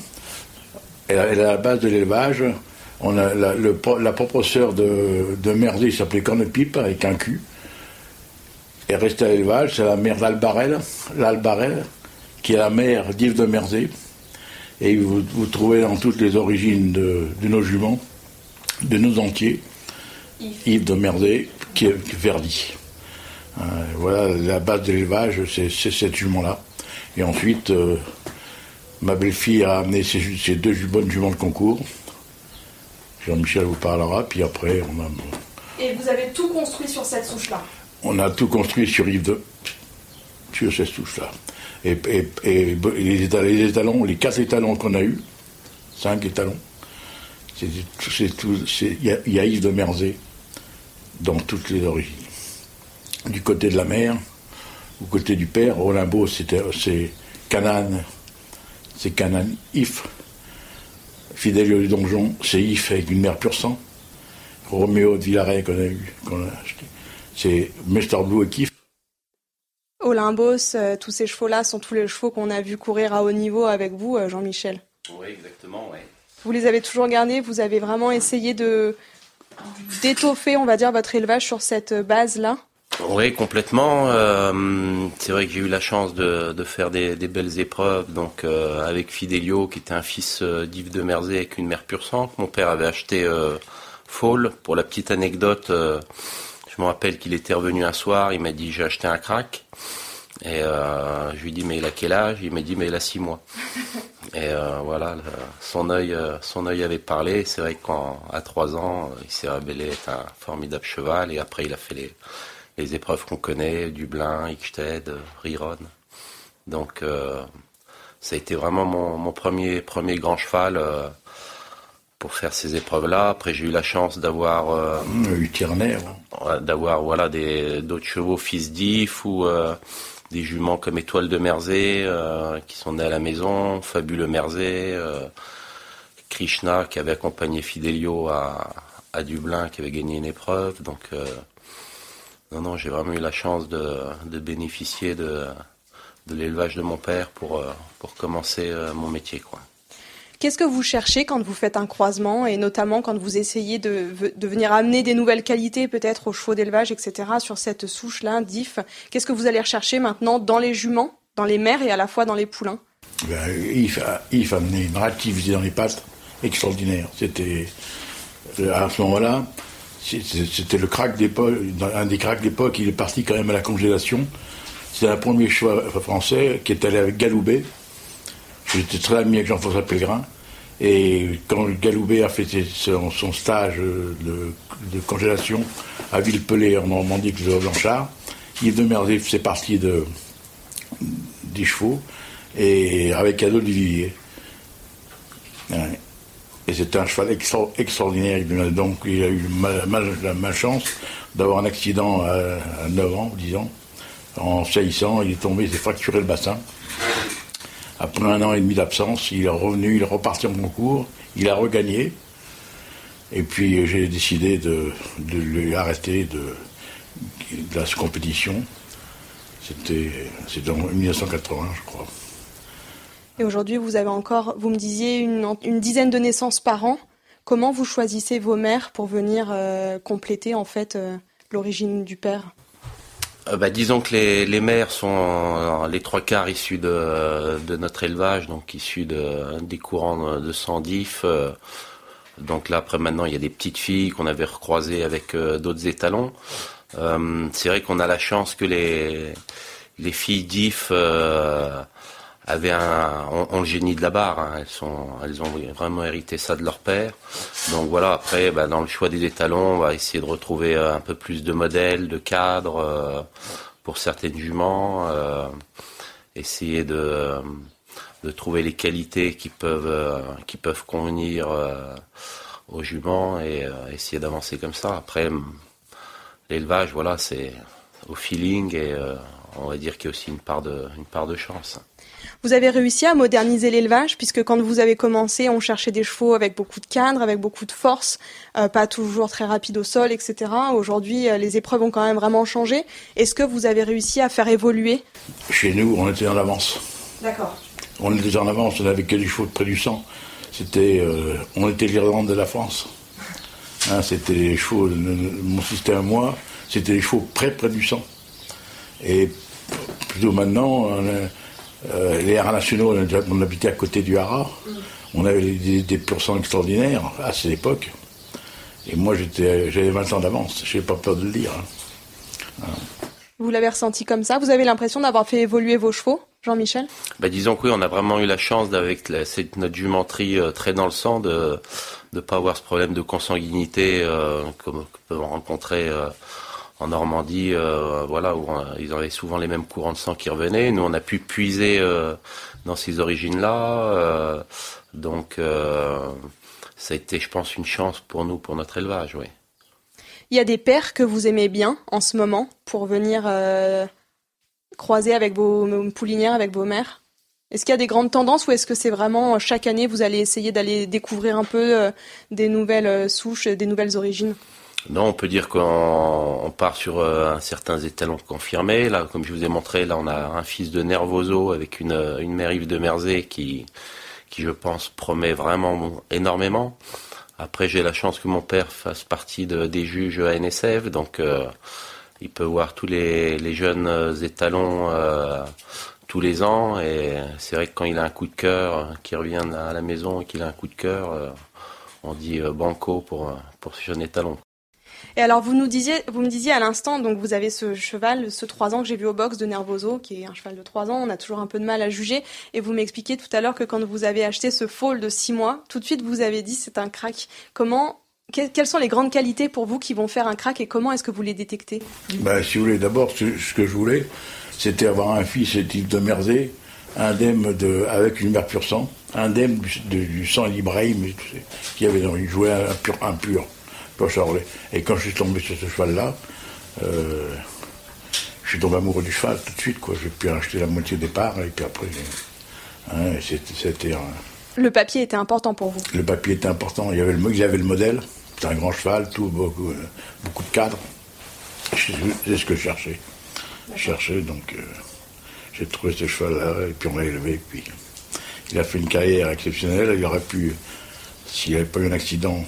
Speaker 4: elle, est à la base de l'élevage. On a la, la propre sœur de, de Merzé s'appelait Cornepipe avec un cul. Elle restait à l'élevage, c'est la mère d'Albarel, l'Albarel, qui est la mère d'Yves de Merzé. Et vous, vous, trouvez dans toutes les origines de, nos juments, de nos entiers, Yves, de Merzé, qui est Verdi. Euh, voilà, la base de l'élevage, c'est cette jument-là. Et ensuite, euh, Ma belle-fille a amené ses, deux bonnes juments de concours. Jean-Michel vous parlera, puis après on a.
Speaker 1: Et vous avez tout construit sur cette souche-là
Speaker 4: On a tout construit sur Yves 2, sur cette souche-là. Et, les, étalons, les quatre étalons qu'on a eus, cinq étalons, il y, a Yves de Merzé dans toutes les origines. Du côté de la mère, au côté du père, Olimbo, c'est Canaan c'est Canaan If. Fidèle du donjon, c'est If avec une mère pur sang. Roméo de Villaret qu'on a eu, qu'on a acheté. C'est Mr. Blue et Kif.
Speaker 1: Olympos, euh, tous ces chevaux-là sont tous les chevaux qu'on a vu courir à haut niveau avec vous, euh, Jean-Michel.
Speaker 5: Oui, exactement, oui.
Speaker 1: Vous les avez toujours gardés, vous avez vraiment essayé de d'étoffer, on va dire, votre élevage sur cette base-là?
Speaker 5: Oui, complètement. Euh, c'est vrai que j'ai eu la chance de, faire des, belles épreuves. Donc euh, avec Fidelio, qui était un fils euh, d'Yves de Merzé avec une mère pure sang. Mon père avait acheté Fall. Pour la petite anecdote, je me rappelle qu'il était revenu un soir. Il m'a dit j'ai acheté un crack. Et je lui dis mais il a quel âge? Il m'a dit mais il a six mois. Et voilà, son œil, son œil avait parlé. C'est vrai qu'à trois ans, il s'est révélé être un formidable cheval. Et après, il a fait les les épreuves qu'on connaît, Dublin, Ickstead, Riron. Donc euh, ça a été vraiment mon, premier, premier grand cheval euh, pour faire ces épreuves-là. Après j'ai eu la chance d'avoir euh, d'avoir voilà des d'autres chevaux fils d'If ou des juments comme Étoile de Merzé qui sont nés à la maison, Fabuleux Merzé, Krishna qui avait accompagné Fidelio à, à Dublin qui avait gagné une épreuve. Donc non, non, j'ai vraiment eu la chance de, bénéficier de, l'élevage de mon père pour, euh, pour commencer euh, mon métier. Quoi.
Speaker 1: Qu'est-ce que vous cherchez quand vous faites un croisement et notamment quand vous essayez de, venir amener des nouvelles qualités peut-être aux chevaux d'élevage, etc. sur cette souche-là, d'IF? Qu'est-ce que vous allez rechercher maintenant dans les juments, dans les mères et à la fois dans les poulains?
Speaker 4: Ben, a, IF a amené une réactivité dans les pattes extraordinaire. C'était euh, à ce moment-là, c'était le crack d'époque, un des cracks d'époque, il est parti quand même à la congélation. C'est un premier choix français qui est allé avec Galoubet. J'étais très ami avec Jean-François Pellegrin. Et quand Galoubet a fait son, stage de, congélation à Villepelé en Normandie, de Blanchard, Yves de Merzé faisait partie de, des chevaux, et avec Adolphe Vivier. Et c'était un cheval extraordinaire. Donc il a eu la malchance d'avoir un accident à, 9 ans, 10 ans. En saillissant, il est tombé, il s'est fracturé le bassin. Après un an et demi d'absence, il est revenu, il est reparti en concours, il a regagné. Et puis j'ai décidé de, lui arrêter de, la compétition. C'était en 1980, je crois.
Speaker 1: Et aujourd'hui, vous avez encore, vous me disiez, une, une, dizaine de naissances par an. Comment vous choisissez vos mères pour venir euh, compléter en fait euh, l'origine du père?
Speaker 5: Euh, bah, disons que les, les mères sont les trois quarts issus de, de notre élevage, donc issus de, des courants de sang d'if. donc là, après maintenant, il y a des petites filles qu'on avait recroisées avec d'autres étalons. c'est vrai qu'on a la chance que les, les filles d'if avaient un, ont, le génie de la barre. Hein. Elles ont vraiment hérité ça de leur père. Donc voilà. Après, bah, dans le choix des étalons, on va essayer de retrouver euh, un peu plus de modèles, de cadres euh, pour certaines juments. Euh, essayer de trouver les qualités qui peuvent convenir aux juments et essayer d'avancer comme ça. Après, l'élevage, voilà, c'est au feeling et on va dire qu'il y a aussi une part de chance.
Speaker 1: Vous avez réussi à moderniser l'élevage, puisque quand vous avez commencé, on cherchait des chevaux avec beaucoup de cadres, avec beaucoup de force, euh, pas toujours très rapide au sol, etc. Aujourd'hui, euh, les épreuves ont quand même vraiment changé. Est-ce que vous avez réussi à faire évoluer?
Speaker 4: Chez nous, on était en avance.
Speaker 1: D'accord.
Speaker 4: On était en avance, on n'avait que des chevaux de près du sang. C'était, euh, on était l'Irlande de la France. Hein, c'était les chevaux, mon système à moi, c'était les chevaux près près du sang. Et plutôt maintenant, on euh, les haras nationaux, on habitait à côté du haras. On avait des, des sang extraordinaires à cette époque. Et moi, j'avais 20 ans d'avance. Je n'ai pas peur de le dire. Hein.
Speaker 1: Vous l'avez ressenti comme ça? Vous avez l'impression d'avoir fait évoluer vos chevaux, Jean-Michel?
Speaker 5: Bah, Disons que oui, on a vraiment eu la chance, avec notre jumenterie euh, très dans le sang, de ne pas avoir ce problème de consanguinité euh, comme peuvent rencontrer en Normandie, euh, voilà, où euh, ils avaient souvent les mêmes courants de sang qui revenaient. Nous, on a pu puiser euh, dans ces origines-là. donc, ça a été, je pense, une chance pour nous, pour notre élevage, oui.
Speaker 1: Il y a des pères que vous aimez bien en ce moment pour venir croiser avec vos poulinières, avec vos mères? Est-ce qu'il y a des grandes tendances ou est-ce que c'est vraiment chaque année vous allez essayer d'aller découvrir un peu des nouvelles souches, des nouvelles origines?
Speaker 5: Non, on peut dire qu'on part sur euh, un certain étalon confirmé. Là, comme je vous ai montré, là, on a un fils de Nervoso avec une, une mère Yves de Merzé qui, qui, je pense, promet vraiment énormément. Après, j'ai la chance que mon père fasse partie de, des juges à NSF, donc euh, il peut voir tous les, les jeunes étalons euh, tous les ans. Et c'est vrai que quand il a un coup de cœur, qu'il revient à la maison et qu'il a un coup de cœur, on dit banco pour, pour ce jeune étalon.
Speaker 1: Et alors, vous nous disiez, vous me disiez à l'instant, donc vous avez ce cheval, ce 3 ans que j'ai vu au box de Nervoso, qui est un cheval de 3 ans, on a toujours un peu de mal à juger. Et vous m'expliquiez tout à l'heure que quand vous avez acheté ce foal de 6 mois, tout de suite vous avez dit c'est un crack. Comment, quelles sont les grandes qualités pour vous qui vont faire un crack et comment est-ce que vous les détectez?
Speaker 4: Ben, Si vous voulez, d'abord, ce, que je voulais, c'était avoir un fils type de Merzé, indemne de, avec une mère pur sang, indemne du, du sang d'Ibrahim, qui avait joué un pur, un pur. Et quand je suis tombé sur ce cheval-là, euh, je suis tombé amoureux du cheval tout de suite. Quoi. J'ai pu acheter la moitié des parts et puis après, hein, c'était.
Speaker 1: Le papier était important pour vous
Speaker 4: Le papier était important. Il y avait le, le modèle. C'était un grand cheval, tout, beaucoup, euh, beaucoup de cadres. C'est ce que je cherchais. Je cherchais, donc euh, j'ai trouvé ce cheval-là et puis on l'a élevé. Puis il a fait une carrière exceptionnelle. Il aurait pu, s'il n'y avait pas eu un accident,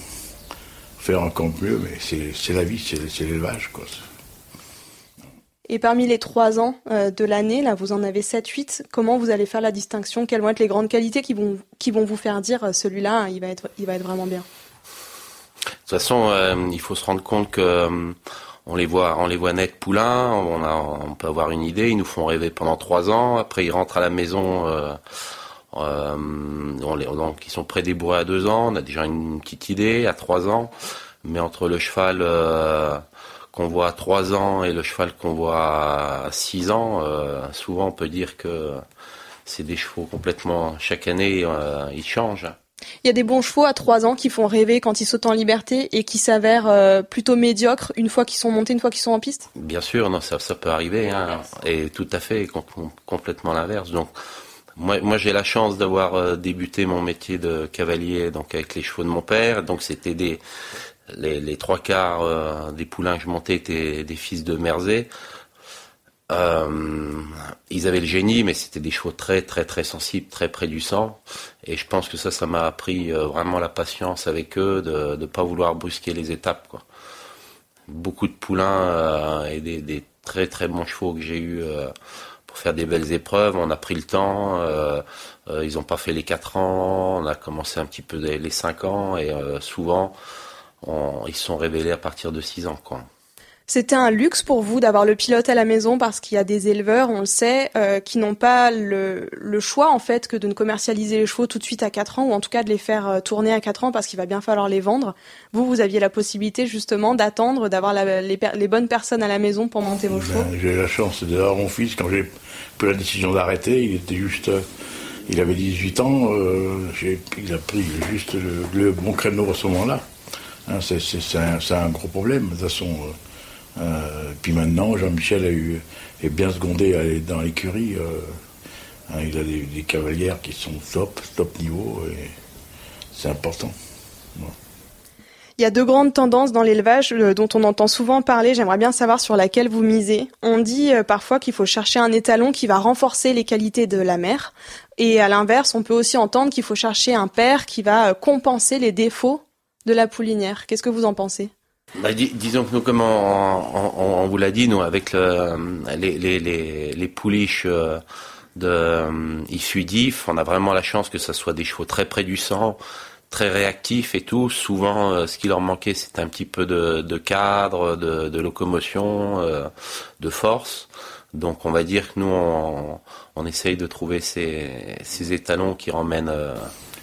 Speaker 4: faire encore mieux, mais c'est la vie, c'est l'élevage. quoi.
Speaker 1: Et parmi les trois ans euh, de l'année, là, vous en avez 7-8. Comment vous allez faire la distinction? Quelles vont être les grandes qualités qui vont, qui vont vous faire dire euh, celui-là, il, va être, il va être vraiment bien?
Speaker 5: De toute façon, euh, il faut se rendre compte que on les voit, on les voit net poulains. On, a, on peut avoir une idée. Ils nous font rêver pendant trois ans. Après, ils rentrent à la maison. Euh, on les, donc ils sont près des bourrés à deux ans, on a déjà une petite idée à trois ans, mais entre le cheval euh, qu'on voit à trois ans et le cheval qu'on voit à six ans, euh, souvent on peut dire que c'est des chevaux complètement chaque année ils changent.
Speaker 1: Il y a des bons chevaux à 3 ans qui font rêver quand ils sautent en liberté et qui s'avèrent plutôt médiocres une fois qu'ils sont montés, une fois qu'ils sont en piste?
Speaker 5: Bien sûr, non, ça, ça peut arriver, hein, et tout à fait, complètement l'inverse. Donc, moi, moi j'ai la chance d'avoir débuté mon métier de cavalier donc avec les chevaux de mon père. Donc, c'était des les, trois quarts des poulains que je montais étaient des fils de Merzé. Euh, ils avaient le génie, mais c'était des chevaux très très très sensibles, très près du sang. Et je pense que ça, ça m'a appris euh, vraiment la patience avec eux, de ne pas vouloir brusquer les étapes. Beaucoup de poulains euh, et des, très très bons chevaux que j'ai eu pour faire des belles épreuves. On a pris le temps. ils n'ont pas fait les 4 ans. On a commencé un petit peu les 5 ans. Et souvent, on, ils sont révélés à partir de 6 ans. Quoi.
Speaker 1: C'était un luxe pour vous d'avoir le pilote à la maison parce qu'il y a des éleveurs, on le sait, euh, qui n'ont pas le, choix en fait que de ne commercialiser les chevaux tout de suite à 4 ans ou en tout cas de les faire euh, tourner à 4 ans parce qu'il va bien falloir les vendre. Vous, vous aviez la possibilité justement d'attendre, d'avoir les, bonnes personnes à la maison pour monter vos chevaux?
Speaker 4: J'ai eu la chance d'avoir mon fils quand j'ai pris la décision d'arrêter. Il était juste, euh, il avait 18 ans. il a pris juste le, bon créneau à ce moment-là. Hein, c'est un, gros problème de toute façon. Euh, puis maintenant, Jean-Michel est bien secondé dans l'écurie. Euh, hein, il a des, cavalières qui sont top, top niveau, et c'est important.
Speaker 1: Il y a deux grandes tendances dans l'élevage euh, dont on entend souvent parler. J'aimerais bien savoir sur laquelle vous misez. On dit parfois qu'il faut chercher un étalon qui va renforcer les qualités de la mère. Et à l'inverse, on peut aussi entendre qu'il faut chercher un père qui va compenser les défauts de la poulinière. Qu'est-ce que vous en pensez?
Speaker 5: Bah, disons que nous, comme on, vous l'a dit, nous, avec les, les, les, les, pouliches euh, de, euh, issues d'IF, on a vraiment la chance que ce soit des chevaux très près du sang, très réactifs et tout. Souvent, euh, ce qui leur manquait, c'était un petit peu de, de cadre, de, de locomotion, de force. Donc, on va dire que nous, on, on essaye de trouver ces, ces étalons qui ramènent.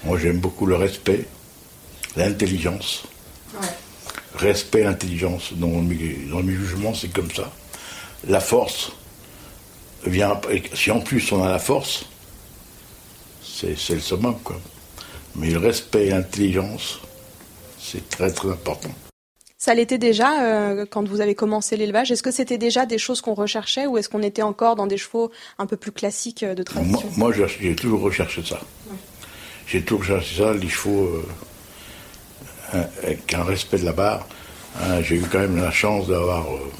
Speaker 4: Moi, j'aime beaucoup le respect, l'intelligence. Ouais respect, intelligence. Dans mes, dans mes jugements, c'est comme ça. La force vient. Si en plus on a la force, c'est le summum, quoi. Mais le respect et l'intelligence, c'est très très important.
Speaker 1: Ça l'était déjà euh, quand vous avez commencé l'élevage? Est-ce que c'était déjà des choses qu'on recherchait ou est-ce qu'on était encore dans des chevaux un peu plus classiques euh, de tradition?
Speaker 4: Moi, j'ai toujours recherché ça. J'ai toujours recherché ça, les chevaux. Euh, avec un respect de la barre. Hein, j'ai eu quand même la chance d'avoir, euh,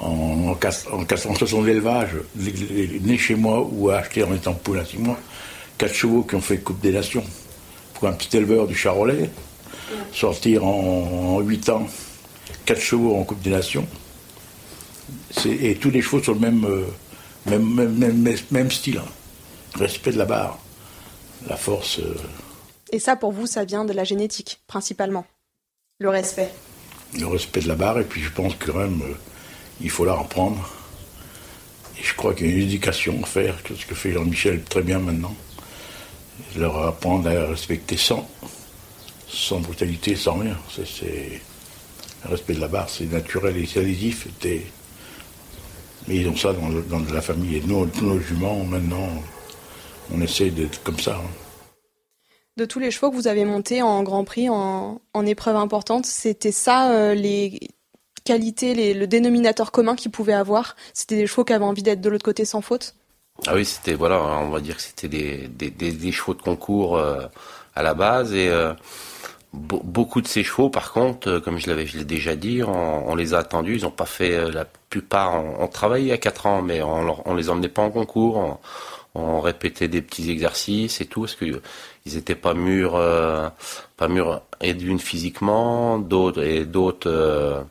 Speaker 4: en, en, en, d'élevage, né chez moi ou acheté en étant poule à mois, quatre chevaux qui ont fait Coupe des Nations. Pour un petit éleveur du Charolais, sortir en, huit ans, quatre chevaux en Coupe des Nations, et tous les chevaux sur le même, euh, même, même, style. Hein. Respect de la barre, la force.
Speaker 1: Et ça, pour vous, ça vient de la génétique, principalement Le respect
Speaker 4: Le respect de la barre, et puis je pense que quand même, euh, il faut la reprendre. Et je crois qu'il y a une éducation à faire, ce que fait Jean-Michel très bien maintenant. Leur apprendre à respecter sans, sans brutalité, sans rien. C'est, le respect de la barre, c'est naturel et c'est adhésif. Mais ils ont ça dans, dans la famille. Et nous, tous nos juments, maintenant, on essaie d'être comme ça. Hein
Speaker 1: de tous les chevaux que vous avez montés en Grand Prix, en, épreuve importante, c'était ça euh, les qualités, le dénominateur commun qu'ils pouvaient avoir C'était des chevaux qui avaient envie d'être de l'autre côté sans faute
Speaker 5: Ah oui, c'était, voilà, on va dire que c'était des, chevaux de concours euh, à la base. Et euh, beaucoup de ces chevaux, par contre, comme je l'avais déjà dit, on, les a attendus. Ils n'ont pas fait, la plupart, on, travaillait à 4 ans, mais on, on les emmenait pas en concours on répétait des petits exercices et tout, parce que ils étaient pas mûrs, euh, pas mûrs et d'une physiquement, d'autres et d'autres, euh,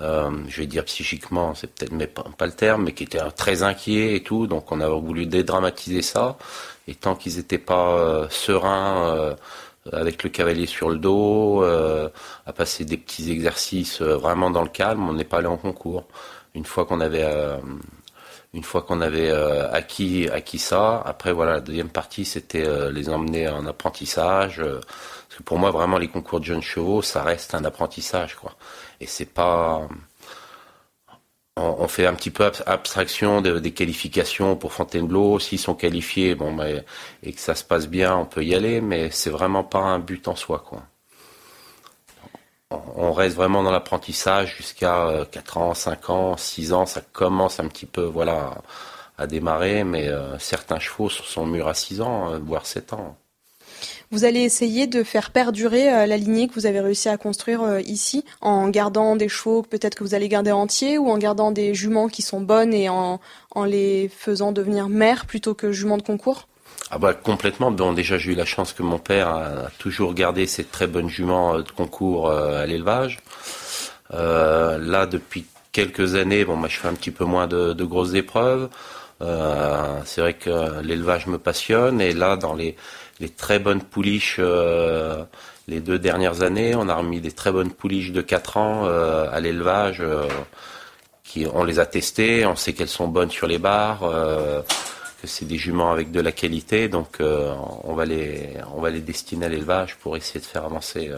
Speaker 5: euh, je vais dire psychiquement, c'est peut-être mais pas, le terme, mais qui étaient très inquiets et tout. Donc on a voulu dédramatiser ça. Et tant qu'ils n'étaient pas sereins avec le cavalier sur le dos, à passer des petits exercices vraiment dans le calme, on n'est pas allé en concours. Une fois qu'on avait une fois qu'on avait euh, acquis, acquis ça, après voilà, la deuxième partie c'était euh, les emmener en apprentissage. Euh, parce que pour moi vraiment les concours de jeunes chevaux, ça reste un apprentissage quoi. Et c'est pas on, fait un petit peu abstraction des qualifications pour Fontainebleau. S'ils sont qualifiés, bon, bah, et que ça se passe bien, on peut y aller, mais c'est vraiment pas un but en soi, quoi. On reste vraiment dans l'apprentissage jusqu'à 4 euh, ans, 5 ans, 6 ans, ça commence un petit peu, voilà, à démarrer, mais euh, certains chevaux sont mûrs à 6 ans, euh, voire 7 ans.
Speaker 1: Vous allez essayer de faire perdurer la lignée que vous avez réussi à construire ici en gardant des chevaux peut-être que vous allez garder entiers ou en gardant des juments qui sont bonnes et en, les faisant devenir mères plutôt que juments de concours?
Speaker 5: Ah bah complètement. Bon, déjà j'ai eu la chance que mon père a toujours gardé ces très bonnes juments euh, de concours à l'élevage. là, depuis quelques années, bon, moi, je fais un petit peu moins de, grosses épreuves. c'est vrai que l'élevage me passionne et là, dans les les très bonnes pouliches euh, les deux dernières années. On a remis des très bonnes pouliches de 4 ans euh, à l'élevage. Euh, qui, on les a testées, on sait qu'elles sont bonnes sur les barres, que c'est des juments avec de la qualité. Donc on, va les, on va les destiner à l'élevage pour essayer de faire avancer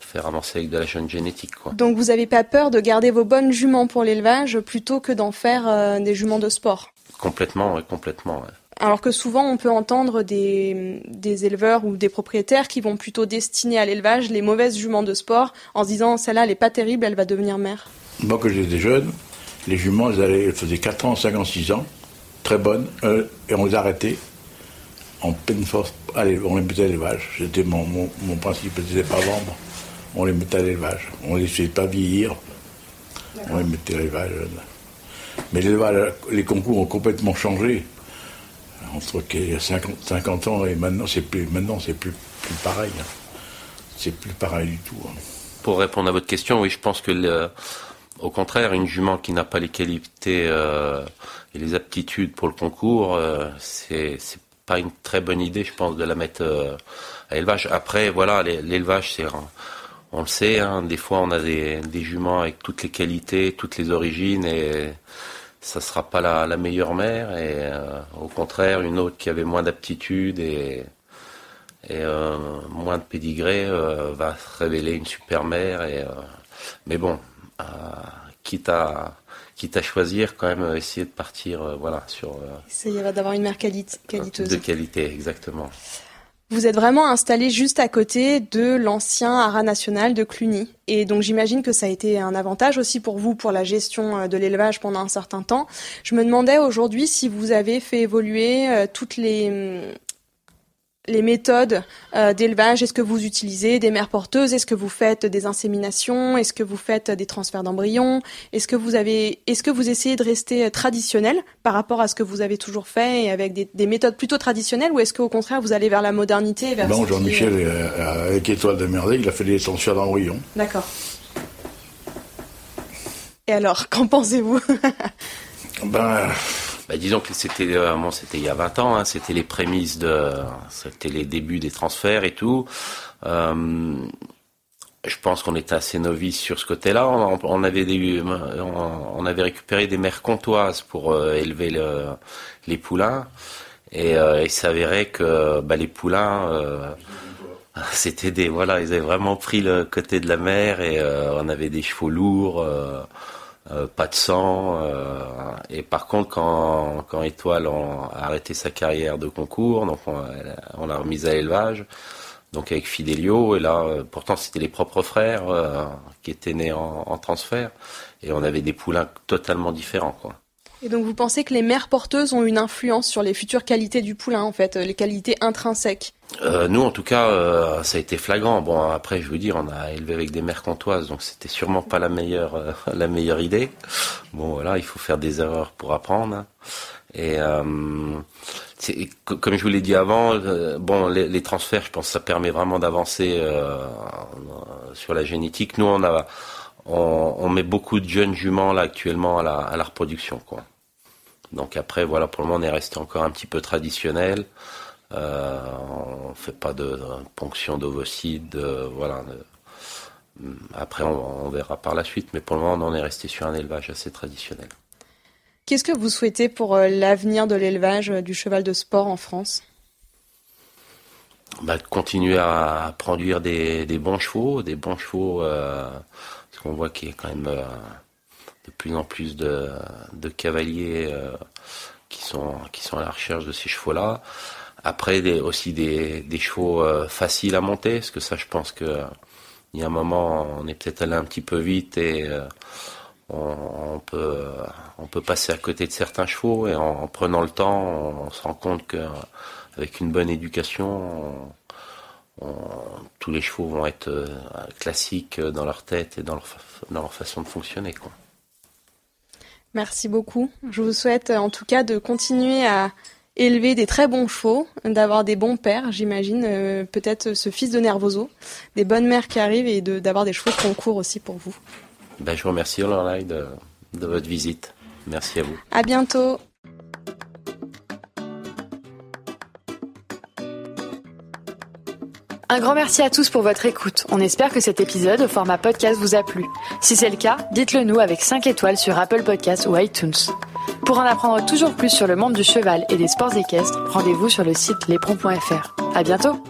Speaker 5: faire avancer avec de la jeune génétique. Quoi.
Speaker 1: Donc vous n'avez pas peur de garder vos bonnes juments pour l'élevage plutôt que d'en faire des juments de sport?
Speaker 5: Complètement, oui, complètement.
Speaker 1: Alors que souvent on peut entendre des, éleveurs ou des propriétaires qui vont plutôt destiner à l'élevage les mauvaises juments de sport en se disant celle-là elle n'est pas terrible, elle va devenir mère.
Speaker 4: Moi quand j'étais jeune, les juments elles, allaient, faisaient 4 ans, 5 ans, 6 ans, très bonnes, euh, et on les arrêtait en pleine force, allez, on les mettait à l'élevage. C'était mon, mon, principe, c'était pas vendre, on les mettait à l'élevage. On les laissait pas vieillir, on les mettait à l'élevage. Mais l'élevage, les concours ont complètement changé entre il y a 50, ans et maintenant, c'est plus, maintenant, c'est plus, plus pareil. Hein. C'est plus pareil du tout. Hein.
Speaker 5: Pour répondre à votre question, oui, je pense que au contraire, une jument qui n'a pas les qualités euh, et les aptitudes pour le concours, euh, c'est pas une très bonne idée, je pense, de la mettre euh, à l'élevage. Après, voilà, l'élevage, c'est on le sait, hein, des fois on a des, juments avec toutes les qualités, toutes les origines et ça sera pas la, meilleure mère et euh, au contraire une autre qui avait moins d'aptitude et, moins de pédigré euh, va se révéler une super mère mais bon quitte à quitte à choisir quand même essayer de partir voilà sur
Speaker 1: essayer d'avoir une mère qualiteuse
Speaker 5: de qualité exactement
Speaker 1: vous êtes vraiment installé juste à côté de l'ancien haras national de Cluny. Et donc j'imagine que ça a été un avantage aussi pour vous pour la gestion euh, de l'élevage pendant un certain temps. Je me demandais aujourd'hui si vous avez fait évoluer euh, toutes les, hum, les méthodes euh, d'élevage, est-ce que vous utilisez des mères porteuses, est-ce que vous faites des inséminations, est-ce que vous faites des transferts d'embryons, est-ce que vous avez, est-ce que vous essayez de rester traditionnel par rapport à ce que vous avez toujours fait et avec des, méthodes plutôt traditionnelles, ou est-ce qu'au contraire vous allez vers la modernité vers
Speaker 4: Non, Jean-Michel euh, avec Étoile de Merveille, il a fait des transferts d'embryons.
Speaker 1: D'accord. Et alors, qu'en pensez-vous?
Speaker 5: Ben bah, disons que c'était euh, c'était il y a 20 ans, hein, c'était les prémices de, c'était les débuts des transferts et tout. Euh, je pense qu'on était assez novices sur ce côté-là. On, avait des, on, avait récupéré des mères comtoises pour euh, élever le, les poulains, et il s'avérait que bah, les poulains c'était des voilà ils avaient vraiment pris le côté de la mer et on avait des chevaux lourds euh, pas de sang. Euh, et par contre, quand, quand Étoile a arrêté sa carrière de concours, donc on, l'a remise à l'élevage, donc avec Fidelio. Et là, euh, pourtant, c'était les propres frères qui étaient nés en, en, transfert, et on avait des poulains totalement différents, quoi.
Speaker 1: Et donc vous pensez que les mères porteuses ont une influence sur les futures qualités du poulain, en fait, les qualités intrinsèques?
Speaker 5: Euh, Nous, en tout cas, euh, ça a été flagrant. Bon, après, je veux dire, on a élevé avec des mères comtoises, donc c'était sûrement pas la meilleure, euh, la meilleure idée. Bon, voilà, il faut faire des erreurs pour apprendre. Et euh, comme je vous l'ai dit avant, bon, les, transferts, je pense, que ça permet vraiment d'avancer sur la génétique. Nous, on a on, on, met beaucoup de jeunes juments là actuellement à la, à la reproduction, quoi. Donc après, voilà, pour le moment, on est resté encore un petit peu traditionnel. Euh, on fait pas de, ponction d'ovocytes, voilà. après, on, verra par la suite, mais pour le moment, on est resté sur un élevage assez traditionnel.
Speaker 1: Qu'est-ce que vous souhaitez pour euh, l'avenir de l'élevage euh, du cheval de sport en France?
Speaker 5: Bah, Continuer à produire des, bons chevaux, des bons chevaux, euh, parce qu'on voit qu'il y a quand même de plus en plus de, cavaliers qui sont qui sont à la recherche de ces chevaux-là. Après, aussi des, chevaux faciles à monter, parce que ça, je pense que il y a un moment, on est peut-être allé un petit peu vite et on, peut, on peut passer à côté de certains chevaux et en, prenant le temps, on, se rend compte qu'avec une bonne éducation, tous les chevaux vont être euh, classiques dans leur tête et dans leur, dans leur façon de fonctionner.
Speaker 1: Merci beaucoup. Je vous souhaite en tout cas de continuer à élever des très bons chevaux, d'avoir des bons pères, j'imagine, euh, peut-être ce fils de Nervoso, des bonnes mères qui arrivent et d'avoir des chevaux de concours aussi pour vous.
Speaker 5: Ben, je vous remercie de votre visite. Merci à vous.
Speaker 1: À bientôt.
Speaker 6: Un grand merci à tous pour votre écoute. On espère que cet épisode au format podcast vous a plu. Si c'est le cas, dites-le nous avec 5 étoiles sur Apple Podcasts ou iTunes. Pour en apprendre toujours plus sur le monde du cheval et des sports équestres, rendez-vous sur le site lespron.fr. À bientôt!